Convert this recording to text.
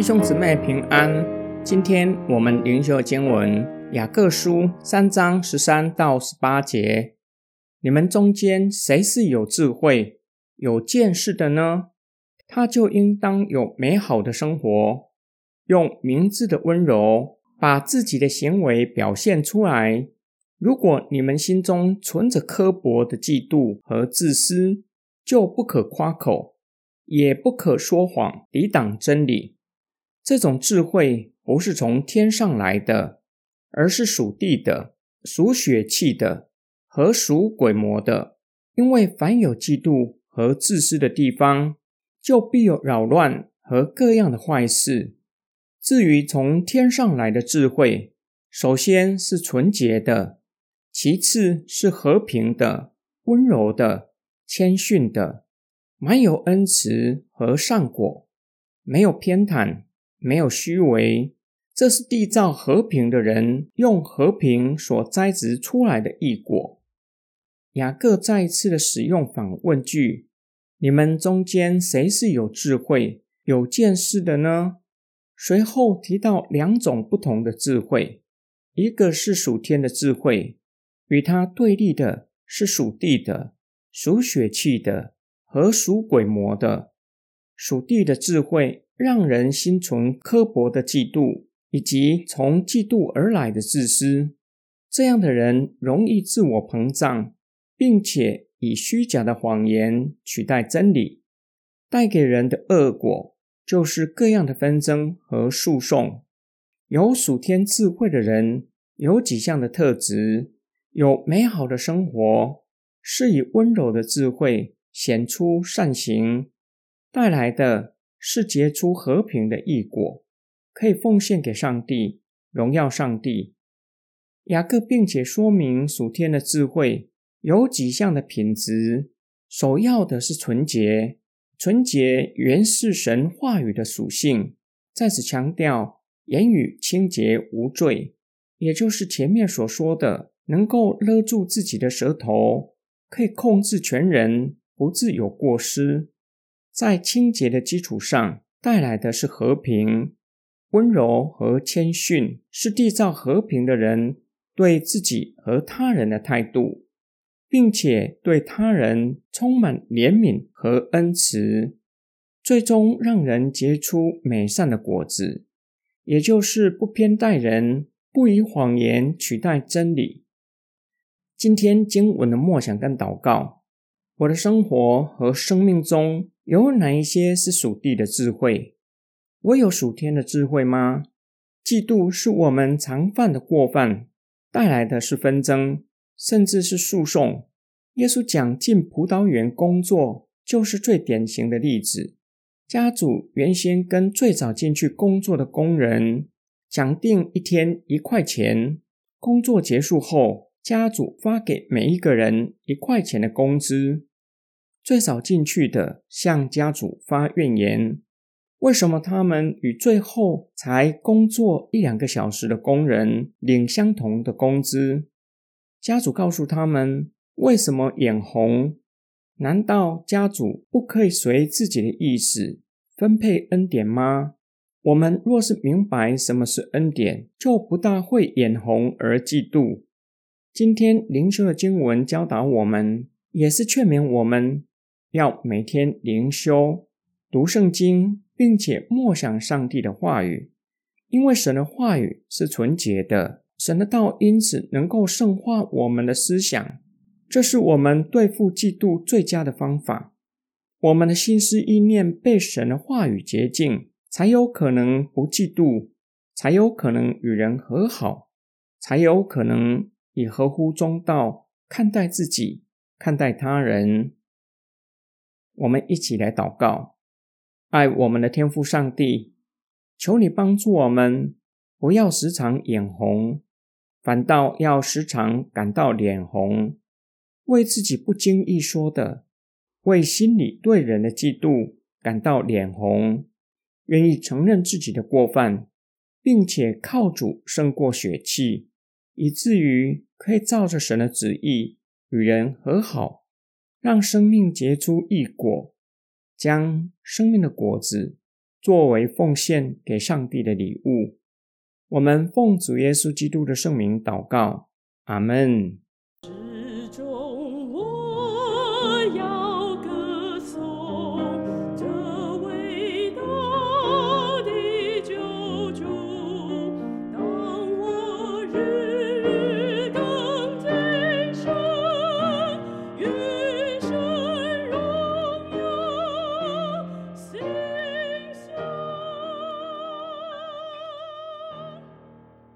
弟兄姊妹平安。今天我们灵修经文雅各书三章十三到十八节。你们中间谁是有智慧、有见识的呢？他就应当有美好的生活，用明智的温柔把自己的行为表现出来。如果你们心中存着刻薄的嫉妒和自私，就不可夸口，也不可说谎，抵挡真理。这种智慧不是从天上来的，而是属地的、属血气的和属鬼魔的。因为凡有嫉妒和自私的地方，就必有扰乱和各样的坏事。至于从天上来的智慧，首先是纯洁的，其次是和平的、温柔的、谦逊的，满有恩慈和善果，没有偏袒。没有虚伪，这是缔造和平的人用和平所栽植出来的异果。雅各再一次的使用反问句：“你们中间谁是有智慧、有见识的呢？”随后提到两种不同的智慧，一个是属天的智慧，与它对立的是属地的、属血气的和属鬼魔的。属地的智慧。让人心存刻薄的嫉妒，以及从嫉妒而来的自私，这样的人容易自我膨胀，并且以虚假的谎言取代真理，带给人的恶果就是各样的纷争和诉讼。有属天智慧的人有几项的特质：有美好的生活，是以温柔的智慧显出善行带来的。是结出和平的异果，可以奉献给上帝，荣耀上帝。雅各并且说明属天的智慧有几项的品质，首要的是纯洁。纯洁原是神话语的属性，在此强调言语清洁无罪，也就是前面所说的，能够勒住自己的舌头，可以控制全人，不致有过失。在清洁的基础上带来的是和平、温柔和谦逊，是缔造和平的人对自己和他人的态度，并且对他人充满怜悯和恩慈，最终让人结出美善的果子，也就是不偏待人，不以谎言取代真理。今天经文的默想跟祷告，我的生活和生命中。有哪一些是属地的智慧？我有属天的智慧吗？嫉妒是我们常犯的过犯，带来的是纷争，甚至是诉讼。耶稣讲进葡萄园工作，就是最典型的例子。家主原先跟最早进去工作的工人讲定一天一块钱，工作结束后，家主发给每一个人一块钱的工资。最早进去的向家主发怨言：为什么他们与最后才工作一两个小时的工人领相同的工资？家主告诉他们：为什么眼红？难道家主不可以随自己的意思分配恩典吗？我们若是明白什么是恩典，就不大会眼红而嫉妒。今天灵修的经文教导我们，也是劝勉我们。要每天灵修、读圣经，并且默想上帝的话语，因为神的话语是纯洁的，神的道因此能够圣化我们的思想。这是我们对付嫉妒最佳的方法。我们的心思意念被神的话语洁净，才有可能不嫉妒，才有可能与人和好，才有可能以合乎中道看待自己，看待他人。我们一起来祷告，爱我们的天父上帝，求你帮助我们，不要时常眼红，反倒要时常感到脸红，为自己不经意说的，为心里对人的嫉妒感到脸红，愿意承认自己的过犯，并且靠主胜过血气，以至于可以照着神的旨意与人和好。让生命结出异果，将生命的果子作为奉献给上帝的礼物。我们奉主耶稣基督的圣名祷告，阿门。